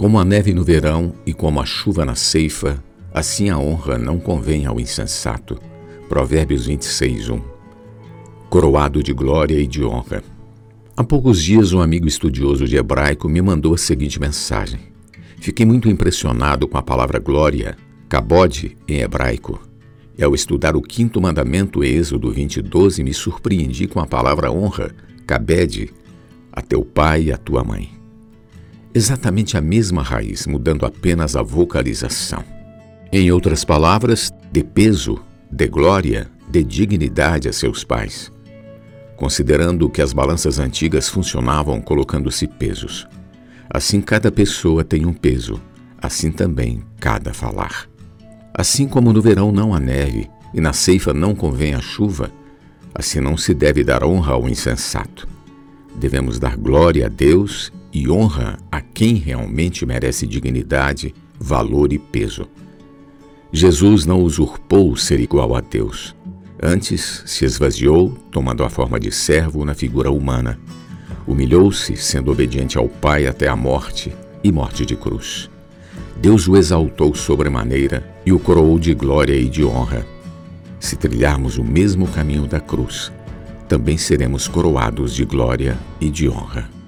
Como a neve no verão e como a chuva na ceifa, assim a honra não convém ao insensato. Provérbios 26, 1. Coroado de glória e de honra. Há poucos dias, um amigo estudioso de hebraico me mandou a seguinte mensagem. Fiquei muito impressionado com a palavra glória, kabod em hebraico. E ao estudar o quinto mandamento, Êxodo 20, 12, me surpreendi com a palavra honra, kabed, a teu pai e a tua mãe exatamente a mesma raiz, mudando apenas a vocalização. Em outras palavras, de peso, de glória, de dignidade a seus pais. Considerando que as balanças antigas funcionavam colocando-se pesos. Assim cada pessoa tem um peso, assim também cada falar. Assim como no verão não há neve e na ceifa não convém a chuva, assim não se deve dar honra ao insensato. Devemos dar glória a Deus e honra a quem realmente merece dignidade, valor e peso. Jesus não usurpou ser igual a Deus. Antes se esvaziou, tomando a forma de servo na figura humana. Humilhou-se, sendo obediente ao Pai até a morte e morte de cruz. Deus o exaltou sobremaneira e o coroou de glória e de honra. Se trilharmos o mesmo caminho da cruz, também seremos coroados de glória e de honra.